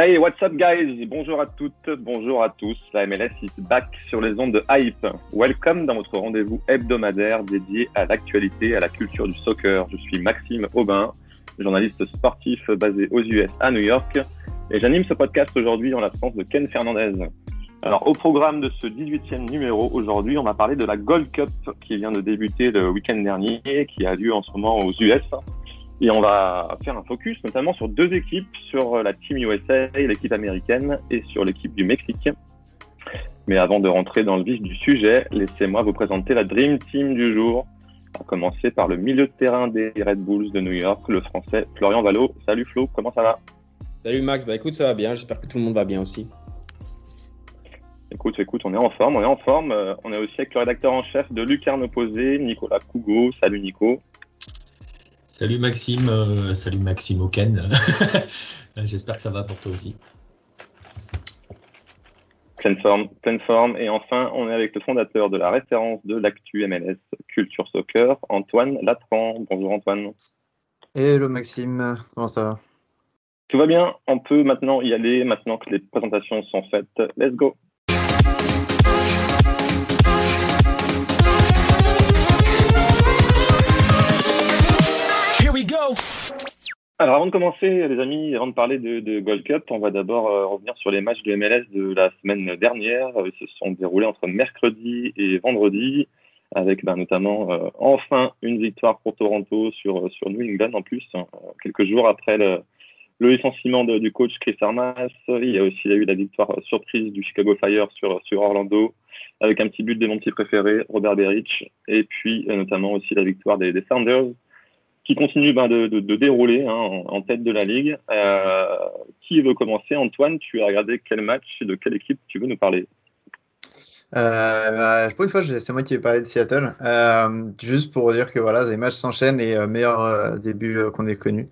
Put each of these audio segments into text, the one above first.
Hey, what's up guys? Bonjour à toutes, bonjour à tous. La MLS is back sur les ondes de Hype. Welcome dans votre rendez-vous hebdomadaire dédié à l'actualité, à la culture du soccer. Je suis Maxime Aubin, journaliste sportif basé aux US à New York et j'anime ce podcast aujourd'hui en l'absence de Ken Fernandez. Alors au programme de ce 18e numéro aujourd'hui, on va parler de la Gold Cup qui vient de débuter le week-end dernier, qui a lieu en ce moment aux US. Et on va faire un focus notamment sur deux équipes, sur la Team USA, l'équipe américaine, et sur l'équipe du Mexique. Mais avant de rentrer dans le vif du sujet, laissez-moi vous présenter la Dream Team du jour, à commencer par le milieu de terrain des Red Bulls de New York, le français Florian Valo. Salut Flo, comment ça va? Salut Max, bah écoute, ça va bien, j'espère que tout le monde va bien aussi. Écoute, écoute, on est en forme, on est en forme. Euh, On est aussi avec le rédacteur en chef de Lucarne Opposé, Nicolas Cougo. Salut Nico. Salut Maxime, euh, salut Maxime Oken. J'espère que ça va pour toi aussi. Pleine forme, pleine forme. Et enfin, on est avec le fondateur de la référence de l'actu MLS Culture Soccer, Antoine Latran. Bonjour Antoine. Hello Maxime, comment ça va? Tout va bien, on peut maintenant y aller, maintenant que les présentations sont faites. Let's go Alors avant de commencer, les amis, avant de parler de, Gold Cup, on va d'abord euh, revenir sur les matchs de MLS de la semaine dernière. Euh, Ils se sont déroulés entre mercredi et vendredi, avec ben, notamment euh, enfin une victoire pour Toronto sur, sur New England en plus, hein, quelques jours après le, licenciement du coach Chris Armas. Il y a aussi eu la victoire surprise du Chicago Fire sur, sur Orlando, avec un petit but de mon petit préféré, Robert Berich, et puis notamment aussi la victoire des Sounders qui continue ben, de, dérouler hein, en, tête de la ligue. Euh, qui veut commencer? Antoine, tu as regardé quel match et de quelle équipe tu veux nous parler? Euh, bah, Pour une fois, c'est moi qui vais parler de Seattle. Euh, juste pour dire que voilà, les matchs s'enchaînent et euh, meilleur début qu'on ait connu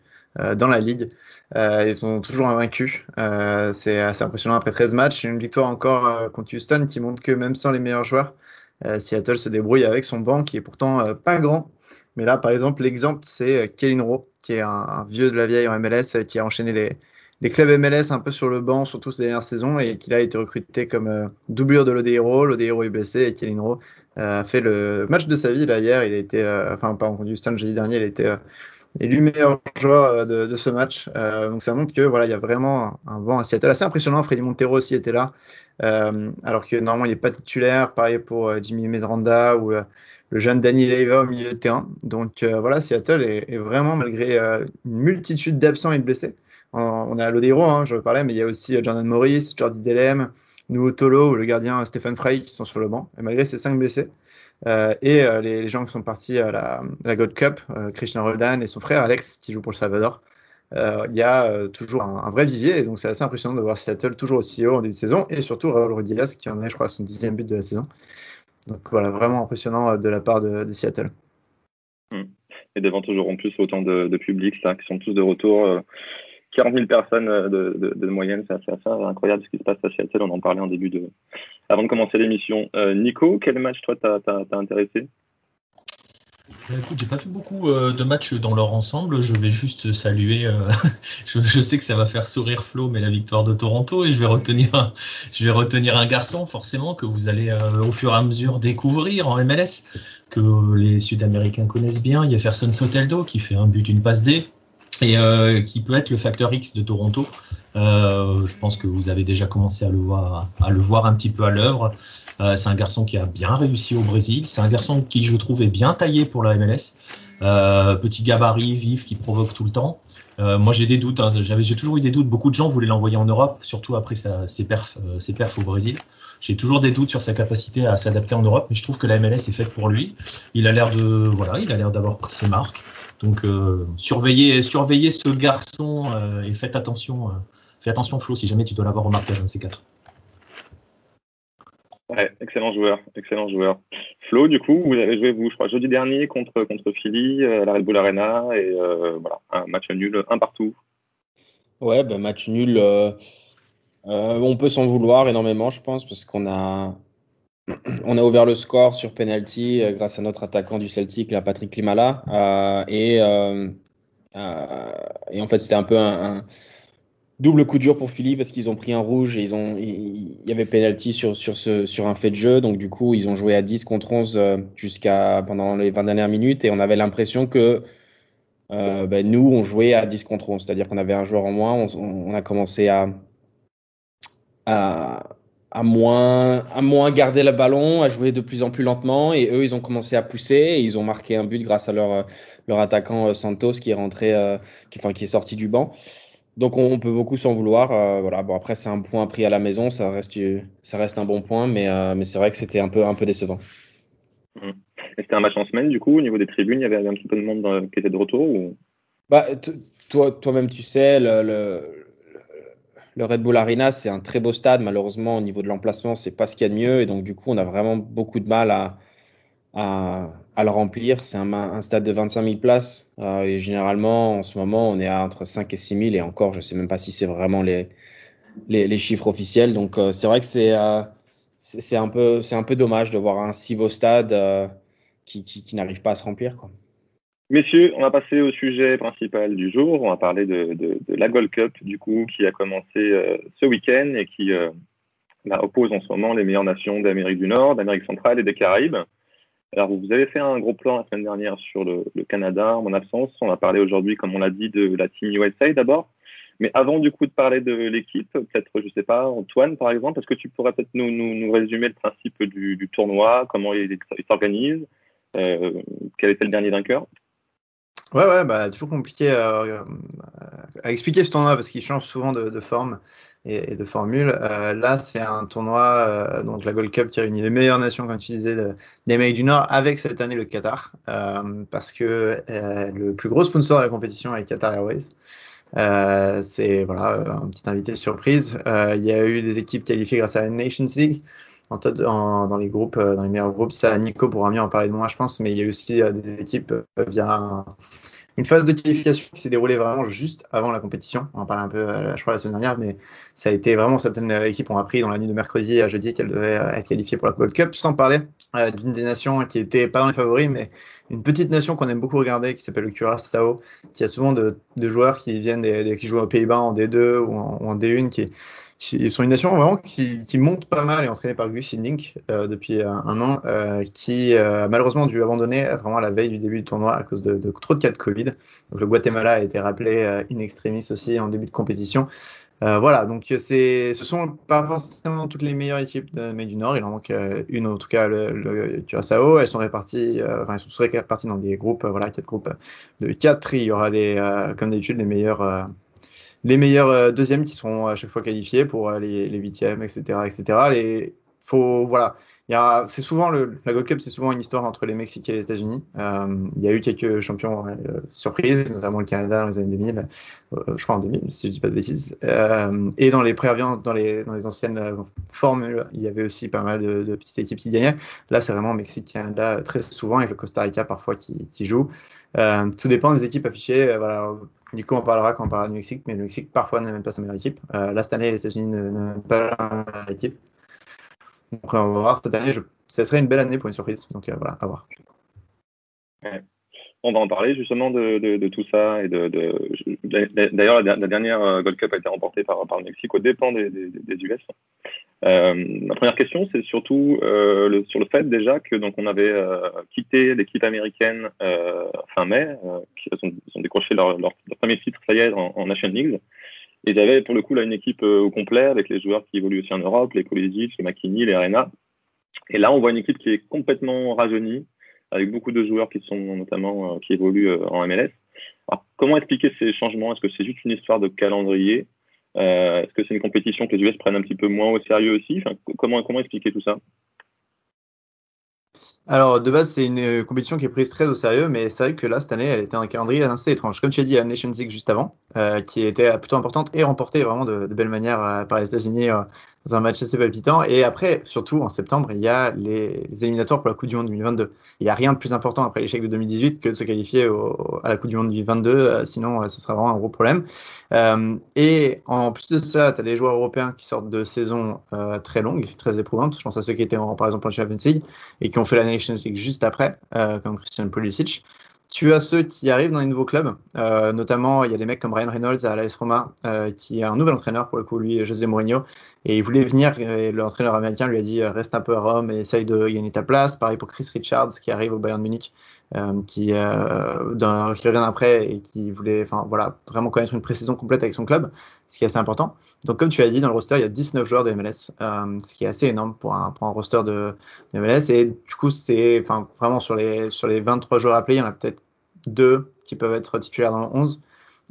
dans la ligue. Ils sont toujours invaincus. C'est assez impressionnant après 13 matchs. Une victoire encore contre Houston qui montre que même sans les meilleurs joueurs, Seattle se débrouille avec son banc qui est pourtant pas grand. Mais là, par exemple, l'exemple, c'est euh, Kellen Rowe, qui est un, vieux de la vieille en MLS, euh, qui a enchaîné les, clubs MLS un peu sur le banc, surtout ces dernières saisons, et qui a été recruté comme euh, doublure de Lodeiro. Lodeiro est blessé et Kellen Rowe a fait le match de sa vie là hier. Il a été, euh, enfin, pas contre Houston jeudi dernier, il a été élu meilleur joueur de, de ce match. Donc ça montre que voilà, il y a vraiment un, vent à Seattle assez impressionnant. Freddy Montero aussi était là, alors que normalement il n'est pas titulaire. Pareil pour Jimmy Medranda ou le jeune Danny Leiva au milieu de terrain. Donc euh, voilà, Seattle est, vraiment, malgré euh, une multitude d'absents et de blessés, on, a Lodero, hein, je parlais, mais il y a aussi euh, Jordan Morris, Jordi Delem, Nuo Tolo ou le gardien Stéphane Frey qui sont sur le banc. Et malgré ces cinq blessés, et les, gens qui sont partis à la, Gold Cup, Krishna Roldan et son frère Alex qui joue pour le Salvador, il y a toujours un, vrai vivier. Et donc c'est assez impressionnant de voir Seattle toujours aussi haut en début de saison. Et surtout Raúl Rodriguez qui en est, je crois, à son dixième but de la saison. Donc voilà, vraiment impressionnant euh, de la part de, Seattle. Et devant toujours en plus autant de, de public, ça, qui sont tous de retour. euh, 40 000 personnes euh, de, moyenne, c'est assez, incroyable ce qui se passe à Seattle. On en parlait en début de. Avant de commencer l'émission. Euh, Nico, quel match toi t'as intéressé? Écoute, j'ai pas vu beaucoup euh, de matchs dans leur ensemble. Je vais juste saluer. euh, je, je sais que ça va faire sourire Flo, mais la victoire de Toronto et je vais retenir, un, je vais retenir un garçon forcément que vous allez euh, au fur et à mesure découvrir en MLS, que les Sud-Américains connaissent bien. Il y a Ferson Soteldo qui fait un but, une passe D et euh, qui peut être le facteur X de Toronto. je pense que vous avez déjà commencé à le voir, à le voir un petit peu à l'œuvre. c'est un garçon qui a bien réussi au Brésil. C'est un garçon qui, je trouve, est bien taillé pour la MLS. petit gabarit, vif, qui provoque tout le temps. moi, j'ai des doutes. Hein. J'avais, j'ai toujours eu des doutes. Beaucoup de gens voulaient l'envoyer en Europe, surtout après ses perfs, ses perfs au Brésil. J'ai toujours des doutes sur sa capacité à s'adapter en Europe, mais je trouve que la MLS est faite pour lui. Il a l'air de, voilà, il a l'air d'avoir pris ses marques. Donc euh, surveillez, surveillez ce garçon euh, et faites attention, euh, fais attention Flo, si jamais tu dois l'avoir au marquage un de ces quatre. Ouais, excellent joueur, excellent joueur. Flo, du coup, vous avez joué, vous, je crois, jeudi dernier contre, contre Philly à la Red Bull Arena et voilà, un match nul, un partout. Ouais, ben match nul. Euh, on peut s'en vouloir énormément, je pense, parce qu'on a, on a ouvert le score sur penalty euh, grâce à notre attaquant du Celtic, Patrick Limala. Euh, et, et en fait, c'était un peu un, double coup dur pour Philly parce qu'ils ont pris un rouge et ils il y avait penalty sur, sur, un fait de jeu. Donc, du coup, ils ont joué à 10 contre 11 jusqu'à pendant les 20 dernières minutes et on avait l'impression que ben, nous, on jouait à 10 contre 11, c'est-à-dire qu'on avait un joueur en moins. on a commencé à, à, moins, à moins garder le ballon, à jouer de plus en plus lentement. Et eux, ils ont commencé à pousser et ils ont marqué un but grâce à leur, leur attaquant euh, Santos qui est rentré, euh, qui, enfin, qui est sorti du banc. Donc on, peut beaucoup s'en vouloir. Euh, voilà. Bon après c'est un point pris à la maison, ça reste, ça reste un bon point, mais, mais c'est vrai que c'était un peu, un peu décevant. Mmh. Et c'était un match en semaine du coup au niveau des tribunes, il y avait un petit peu de monde qui était de retour ou... Bah toi, toi-même tu sais le le Red Bull Arena, c'est un très beau stade. Malheureusement, au niveau de l'emplacement, c'est pas ce qu'il y a de mieux. Et donc, du coup, on a vraiment beaucoup de mal à, à, le remplir. C'est un, stade de 25 000 places. Euh, et généralement, en ce moment, on est à entre 5 et 6 000. Et encore, je sais même pas si c'est vraiment les, les, chiffres officiels. Donc, euh, c'est vrai que c'est euh, c'est un, peu, un peu dommage de voir un si beau stade qui, qui, qui n'arrive pas à se remplir. Quoi. Messieurs, on va passer au sujet principal du jour. On va parler de, la Gold Cup, du coup, qui a commencé euh, ce week-end et qui euh, bah, oppose en ce moment les meilleures nations d'Amérique du Nord, d'Amérique centrale et des Caraïbes. Alors, vous avez fait un gros plan la semaine dernière sur le, Canada, mon absence. On va parler aujourd'hui, comme on l'a dit, de la Team USA d'abord. Mais avant, du coup, de parler de l'équipe, peut-être, je sais pas, Antoine, par exemple, est-ce que tu pourrais peut-être nous, résumer le principe du, tournoi, comment il, il s'organise, euh, quel était le dernier vainqueur? Ouais, ouais, bah, toujours compliqué à, expliquer ce tournoi parce qu'il change souvent de, forme et, de formule. Euh, là, c'est un tournoi, euh, donc la Gold Cup qui réunit les meilleures nations, comme tu disais, d'Amérique du Nord, avec cette année le Qatar, euh, parce que le plus gros sponsor de la compétition est Qatar Airways. C'est voilà un petit invité surprise. il y a eu des équipes qualifiées grâce à la Nations League dans les groupes, euh, dans les meilleurs groupes. Ça, Nico pourra mieux en parler de moi, je pense, mais il y a aussi euh, des équipes euh, via une phase de qualification qui s'est déroulée vraiment juste avant la compétition. On en parlait un peu, je crois, la semaine dernière, mais ça a été vraiment certaines équipes ont appris dans la nuit de mercredi à jeudi qu'elles devaient être qualifiées pour la Gold Cup, sans parler d'une des nations qui était pas dans les favoris, mais une petite nation qu'on aime beaucoup regarder, qui s'appelle le Curaçao, qui a souvent de joueurs qui viennent des, qui jouent aux Pays-Bas en D2 ou en, ou en D1, qui, ils sont une nation vraiment qui, qui monte pas mal et entraînée par Gus Hiddink euh, depuis un, an, euh, qui euh, a malheureusement dû abandonner vraiment à la veille du début du tournoi à cause de, trop de cas de Covid. Donc le Guatemala a été rappelé in extremis aussi en début de compétition. voilà, donc c'est, ce sont pas forcément toutes les meilleures équipes d'Amérique du Nord. Il en manque une, en tout cas le, le Curaçao. Elles sont réparties, enfin elles sont réparties dans des groupes, voilà, quatre groupes de quatre. Il y aura des, comme d'habitude, les meilleurs les meilleurs euh, deuxièmes qui seront à chaque fois qualifiés pour euh, les, les huitièmes, etc., etc. Les, faut, voilà. C'est souvent le, la Gold Cup, c'est souvent une histoire entre les Mexiques et les États-Unis. Euh, il y a eu quelques champions euh, surprises, notamment le Canada dans les années 2000, euh, je crois en 2000, si je dis pas de bêtises. Euh, et dans les préviens, dans les dans les anciennes formules, il y avait aussi pas mal de, de petites équipes qui gagnaient. Là, c'est vraiment Mexique-Canada très souvent, avec le Costa Rica parfois qui, qui joue. tout dépend des équipes affichées. voilà, coup, on parlera quand on parlera du Mexique, mais le Mexique parfois n'a même pas sa meilleure équipe. Euh, là, cette année, les États-Unis n'ont pas la meilleure équipe. On va voir cette année. Serait une belle année pour une surprise. Donc, euh, voilà, à voir. On va en parler justement de, tout ça. et de. D'ailleurs, la, dernière euh, Gold Cup a été remportée par, par le Mexique au dépens des, US. Euh, ma première question, c'est surtout euh, sur le fait déjà que donc on avait quitté l'équipe américaine fin mai, qui ont, ont, décroché leur, leur, leur, premier titre, ça y est, en, en Nation League. Et j'avais pour le coup là une équipe au complet avec les joueurs qui évoluent aussi en Europe, les Kolesic, les McKinney, les Arena. Et là, on voit une équipe qui est complètement rajeunie, avec beaucoup de joueurs qui sont notamment qui évoluent en MLS. Alors, comment expliquer ces changements? Est-ce que c'est juste une histoire de calendrier? Est-ce que c'est une compétition que les US prennent un petit peu moins au sérieux aussi? Comment expliquer tout ça? Alors, de base, c'est une euh, compétition qui est prise très au sérieux, mais c'est vrai que là, cette année, elle était un calendrier assez étrange. Comme tu as dit, la Nations League juste avant, euh, qui était plutôt importante et remportée vraiment de, de belle manière euh, par les États-Unis dans un match assez palpitant. Et après, surtout en septembre, il y a les, éliminatoires pour la Coupe du Monde 2022. Il n'y a rien de plus important après l'échec de 2018 que de se qualifier au, à la Coupe du Monde 2022, sinon ce sera vraiment un gros problème. Euh, et en plus de ça, tu as des joueurs européens qui sortent de saisons euh, très longues, très éprouvantes. Je pense à ceux qui étaient en, par exemple en Champions League et qui ont fait la Nations League juste après, euh, comme Christian Pulisic. Tu as ceux qui arrivent dans les nouveaux clubs, euh, notamment il y a des mecs comme Ryan Reynolds à l'AS Roma, euh, qui est un nouvel entraîneur pour le coup, lui, José Mourinho, et il voulait venir, et l'entraîneur américain lui a dit reste un peu à Rome et essaye de gagner ta place. Pareil pour Chris Richards qui arrive au Bayern Munich, euh, qui, euh, qui revient après et qui voulait voilà, vraiment connaître une précision complète avec son club, ce qui est assez important. Donc comme tu as dit, dans le roster, il y a 19 joueurs de MLS, euh, ce qui est assez énorme pour un, un roster de, MLS. Et du coup, c'est vraiment sur les, sur les 23 joueurs appelés, il y en a peut-être deux qui peuvent être titulaires dans le 11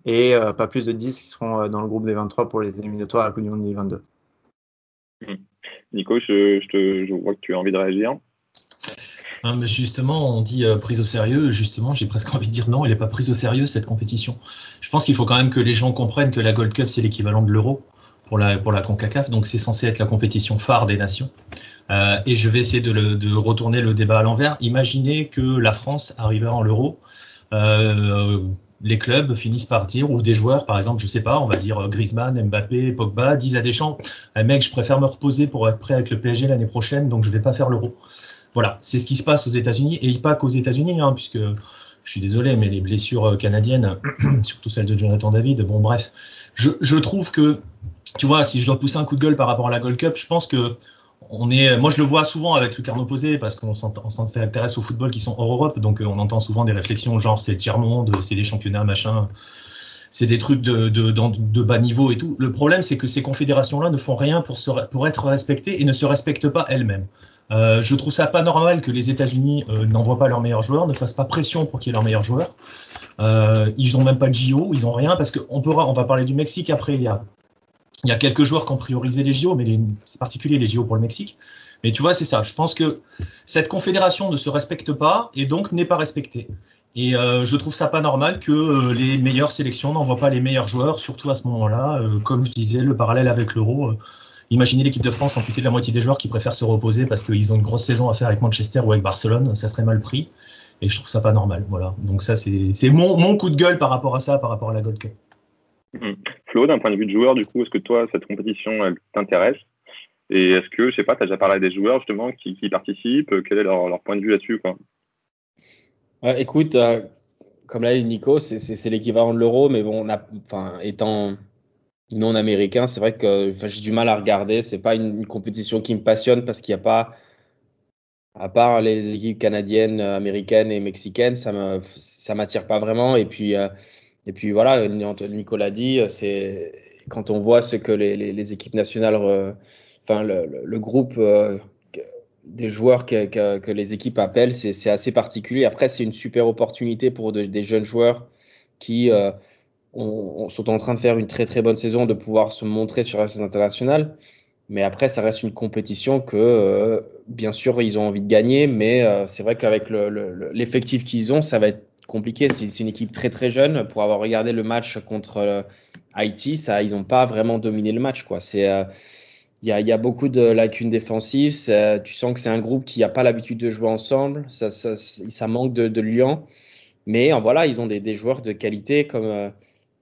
et euh, pas plus de 10 qui seront euh, dans le groupe des 23 pour les éliminatoires à la Coupe du Monde 2022. Mmh. Nico, je, je, te, je vois que tu as envie de réagir mais justement, on dit euh, prise au sérieux. Justement, j'ai presque envie de dire non, elle n'est pas prise au sérieux cette compétition. Je pense qu'il faut quand même que les gens comprennent que la Gold Cup c'est l'équivalent de l'Euro pour la pour la Concacaf, donc c'est censé être la compétition phare des nations. Euh, et je vais essayer de, le, de, retourner le débat à l'envers. Imaginez que la France arrivait en l'Euro. Euh, les clubs finissent par dire, ou des joueurs, par exemple, je sais pas, on va dire Griezmann, Mbappé, Pogba, disent à Deschamps, eh, mec, je préfère me reposer pour être prêt avec le PSG l'année prochaine, donc je vais pas faire l'Euro. Voilà, c'est ce qui se passe aux États-Unis et pas qu'aux États-Unis, hein, puisque je suis désolé, mais les blessures euh, canadiennes, surtout celles de Jonathan David, bon bref, je, je, trouve que, tu vois, si je dois pousser un coup de gueule par rapport à la Gold Cup, je pense que on est, moi je le vois souvent avec Lucarno Posé parce qu'on s'intéresse au football qui sont hors Europe, donc euh, on entend souvent des réflexions genre c'est tiers monde, c'est des championnats machin, c'est des trucs de, de, bas niveau et tout. Le problème c'est que ces confédérations-là ne font rien pour, pour être respectées et ne se respectent pas elles-mêmes. Euh, je trouve ça pas normal que les États-Unis euh, n'envoient pas leurs meilleurs joueurs, ne fassent pas pression pour qu'il y ait leurs meilleurs joueurs. Euh, ils n'ont même pas de JO, ils ont rien parce qu'on on va parler du Mexique après. Il y a, il y a quelques joueurs qui ont priorisé les JO, mais c'est particulier les JO pour le Mexique. Mais tu vois, c'est ça. Je pense que cette confédération ne se respecte pas et donc n'est pas respectée. Et euh, je trouve ça pas normal que euh, les meilleures sélections n'envoient pas les meilleurs joueurs, surtout à ce moment-là. Euh, comme je disais, le parallèle avec l'Euro. Imaginez l'équipe de France amputée de la moitié des joueurs qui préfèrent se reposer parce qu'ils ont une grosse saison à faire avec Manchester ou avec Barcelone, ça serait mal pris. Et je trouve ça pas normal. Voilà. Donc ça, c'est mon, mon, coup de gueule par rapport à ça, par rapport à la Gold Cup. D'un point de vue de joueur, du coup, est-ce que toi, cette compétition, elle t'intéresse? Et est-ce que, je sais pas, tu as déjà parlé à des joueurs justement qui, participent? Quel est leur, point de vue là-dessus euh, Écoute, euh, comme l'a dit Nico, c'est l'équivalent de l'euro, mais bon, enfin, étant non américain, c'est vrai que j'ai du mal à regarder. C'est pas une, compétition qui me passionne parce qu'il n'y a pas, à part les équipes canadiennes, américaines et mexicaines, ça me, ça m'attire pas vraiment. Et puis, euh, et puis voilà, Nicolas dit, c'est quand on voit ce que les, équipes nationales, euh, enfin le, groupe euh, des joueurs que, les équipes appellent, c'est assez particulier. Après, c'est une super opportunité pour de, des jeunes joueurs qui euh, on, sont en train de faire une très très bonne saison, de pouvoir se montrer sur la scène internationale. Mais après, ça reste une compétition que, euh, bien sûr, ils ont envie de gagner, mais euh, c'est vrai qu'avec l'effectif le, qu'ils ont, ça va être compliqué. C'est une équipe très très jeune. Pour avoir regardé le match contre euh, Haïti, ils n'ont pas vraiment dominé le match. C'est, il y a, beaucoup de lacunes défensives. Tu sens que c'est un groupe qui n'a pas l'habitude de jouer ensemble. Ça, manque de, de lien. Mais voilà, ils ont des, joueurs de qualité comme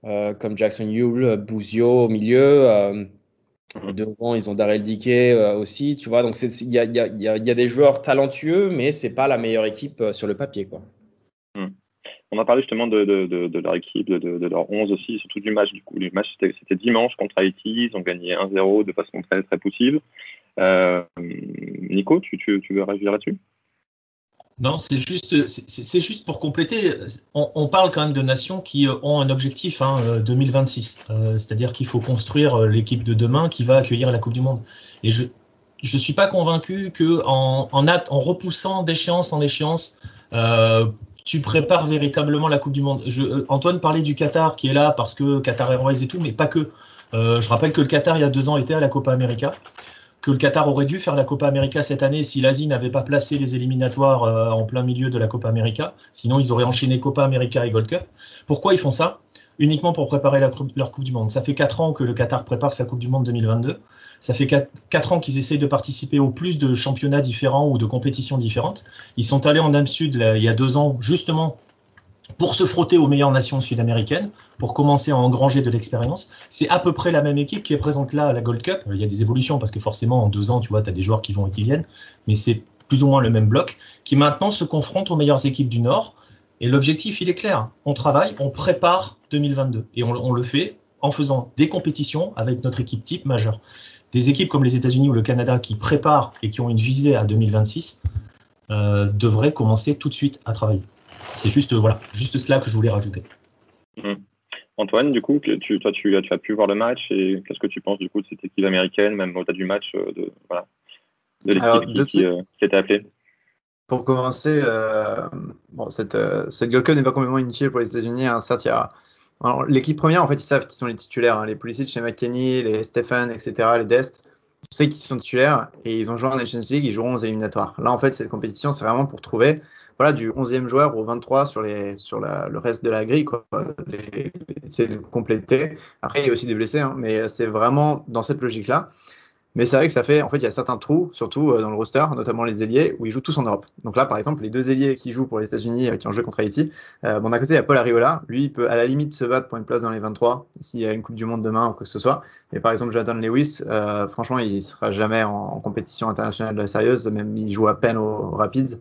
euh, Jackson Yule, Bouzio au milieu. Euh, devant, ils ont Darrell Dickey euh, aussi, tu vois. Donc, il y a, des joueurs talentueux, mais c'est pas la meilleure équipe euh, sur le papier. Hmm. On a parlé justement de, leur équipe, de, leur 11 aussi, surtout du match. Du coup, le match c'était dimanche contre Haïti, ils ont gagné 1-0 de façon très très possible. Euh, Nico, tu, veux réagir là-dessus? Non, c'est juste, c'est juste pour compléter. On, parle quand même de nations qui ont un objectif hein, 2026, c'est-à-dire qu'il faut construire l'équipe de demain qui va accueillir la Coupe du Monde. Et je je suis pas convaincu que repoussant d'échéance en échéance, tu prépares véritablement la Coupe du Monde. Je, Antoine parlait du Qatar qui est là parce que Qatar Airways et tout, mais pas que. je rappelle que le Qatar il y a deux ans était à la Copa América que le Qatar aurait dû faire la Copa América cette année si l'Asie n'avait pas placé les éliminatoires euh, en plein milieu de la Copa América. Sinon, ils auraient enchaîné Copa América et Gold Cup. Pourquoi ils font ça? Uniquement pour préparer leur Coupe du Monde. Ça fait 4 ans que le Qatar prépare sa Coupe du Monde 2022. Ça fait 4, ans qu'ils essayent de participer au plus de championnats différents ou de compétitions différentes. Ils sont allés en Âme Sud il y a deux ans justement pour se frotter aux meilleures nations sud-américaines, pour commencer à engranger de l'expérience. C'est à peu près la même équipe qui est présente là à la Gold Cup. Il y a des évolutions parce que forcément en deux ans, tu vois, tu as des joueurs qui vont et qui viennent, mais c'est plus ou moins le même bloc qui maintenant se confronte aux meilleures équipes du Nord. Et l'objectif, il est clair. On travaille, on prépare 2022 et on, le fait en faisant des compétitions avec notre équipe type majeure. Des équipes comme les États-Unis ou le Canada qui préparent et qui ont une visée à 2026 euh, devraient commencer tout de suite à travailler. C'est juste, voilà, juste cela que je voulais rajouter. Mmh. Antoine, du coup, tu, toi, tu, tu, as pu voir le match et qu'est-ce que tu penses du coup de cette équipe américaine, même au-delà du match, euh, de, voilà, de l'équipe qui, euh, qui, était appelée? Pour commencer, euh, bon, cette, cette Gold n'est pas complètement inutile pour les États-Unis. Hein. Certes, l'équipe première, en fait, ils savent qui sont les titulaires. Hein. Les Pulisic chez McKenny, les Stephen, etc., les Dest. On sait qui sont titulaires et ils ont joué en Nations League, ils joueront aux éliminatoires. Là, en fait, cette compétition, c'est vraiment pour trouver voilà, du 11e joueur au 23 sur, les, sur le reste de la grille, quoi. essayer de compléter. Après, il y a aussi des blessés, hein, mais c'est vraiment dans cette logique-là. Mais c'est vrai que ça fait, en fait, il y a certains trous, surtout euh, dans le roster, notamment les ailiers, où ils jouent tous en Europe. Donc là, par exemple, les deux ailiers qui jouent pour les États-Unis, euh, qui ont joué contre Haïti, euh, bon, d'un côté, il y a Paul Ariola. Lui, il peut à la limite se battre pour une place dans les 23 s'il y a une Coupe du Monde demain ou que ce soit. Mais par exemple, Jonathan Lewis, euh, franchement, il sera jamais en, en, compétition internationale sérieuse, même il joue à peine aux Rapids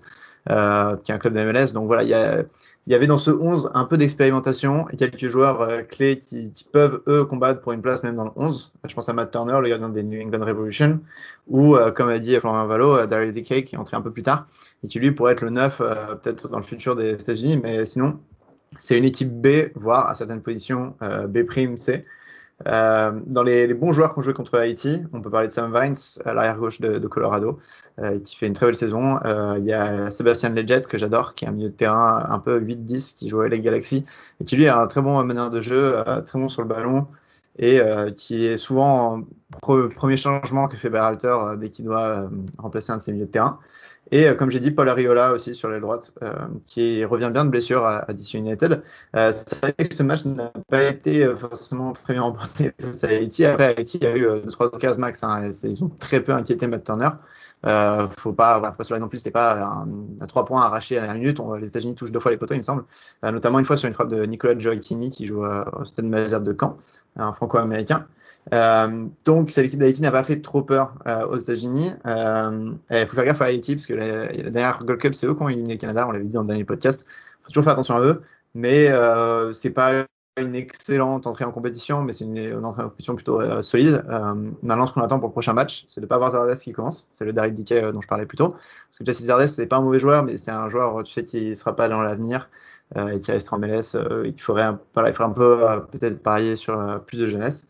euh, qui est un club de MLS. Donc voilà, il y, a, il y avait dans ce 11 un peu d'expérimentation et quelques joueurs euh, clés qui, peuvent, eux, combattre pour une place même dans le 11. Je pense à Matt Turner, le gardien des New England Revolution, ou, euh, comme a dit Florian Valo, euh, Daryl Dickey, qui est entré un peu plus tard, et qui lui pourrait être le 9, peut-être dans le futur des États-Unis. Mais sinon, c'est une équipe B, voire à certaines positions B'-C. Euh, dans les, les, bons joueurs qui ont joué contre Haïti, on peut parler de Sam Vines, à l'arrière gauche de, de Colorado, euh, qui fait une très belle saison. Euh, il y a Sébastien Leggett, que j'adore, qui est un milieu de terrain un peu 8-10, qui joue à les Galaxy, et qui lui a un très bon meneur de jeu, euh, très bon sur le ballon, et euh, qui est souvent en premier changement que fait Berhalter dès qu'il doit remplacer un de ses milieux de terrain. Et euh, comme j'ai dit, Paul Ariola aussi sur la droite, euh, qui revient bien de blessure à, à DC United. Euh, c'est vrai que ce match n'a pas été euh, forcément très bien remporté face à Haïti. Après, Haïti, il y a eu 2-3 occasions max. Hein, ils ont très peu inquiété Matt Turner. Euh, faut pas, voilà, cela non plus, c'était pas un, un 3 points arrachés à la minute. Les États-Unis touchent deux fois les poteaux, il me semble. Euh, notamment une fois sur une frappe de Nicolas Gioacchini qui joue au Stade Malherbe de Caen, un franco-américain. Euh, donc, l'équipe d'Haïti n'a pas fait trop peur euh, aux États-Unis. Euh, il faut faire gaffe à Haïti parce que la, la dernière Gold Cup, c'est eux qui ont éliminé le Canada. On l'avait dit dans le dernier podcast. Il faut toujours faire attention à eux, mais euh, c'est pas une excellente entrée en compétition, mais c'est une, entrée en compétition plutôt euh, solide. Euh, maintenant, ce qu'on attend pour le prochain match, c'est de ne pas avoir Zardes qui commence. C'est le Daryl Dickey dont je parlais plus tôt. Parce que Jesse Zardes, c'est pas un mauvais joueur, mais c'est un joueur, tu sais, qui ne sera pas dans l'avenir et qui restera en MLS. il faudrait, voilà, il faudrait un peu peut-être parier sur plus de jeunesse.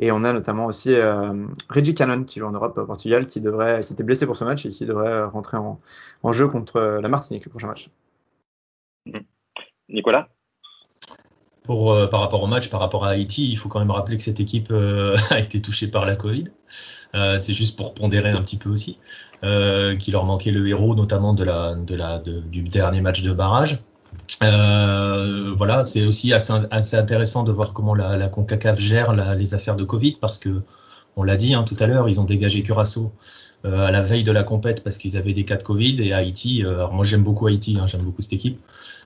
Et on a notamment aussi euh, Reggie Cannon qui joue en Europe au Portugal, qui devrait, qui était blessé pour ce match et qui devrait rentrer en, en jeu contre la Martinique le prochain match. Mmh. Nicolas? Pour, euh, par rapport au match, par rapport à Haïti, il faut quand même rappeler que cette équipe euh, a été touchée par la Covid. Euh, c'est juste pour pondérer un petit peu aussi, euh, qu'il leur manquait le héros, notamment de la, de la, de, du dernier match de barrage. Euh, voilà, c'est aussi assez, intéressant de voir comment la, la CONCACAF gère les affaires de Covid parce que, on l'a dit hein, tout à l'heure, ils ont dégagé Curaçao euh, à la veille de la compète parce qu'ils avaient des cas de Covid et Haïti, euh, alors moi j'aime beaucoup Haïti, hein, j'aime beaucoup cette équipe,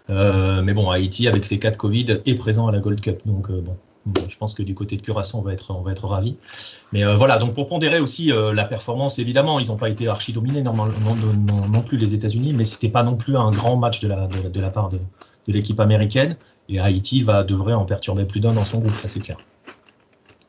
mais bon, Haïti avec ses cas de Covid est présent à la Gold Cup, donc euh, je pense que du côté de Curaçao, on va être, on va être. Mais euh, voilà, donc pour pondérer aussi euh, la performance, évidemment, ils n'ont pas été archi dominés normalement non, non, non, plus les États-Unis, mais c'était pas non plus un grand match de la, de, de la part de, de l'équipe américaine. Et Haïti va devrait en perturber plus d'un dans son groupe, ça c'est clair.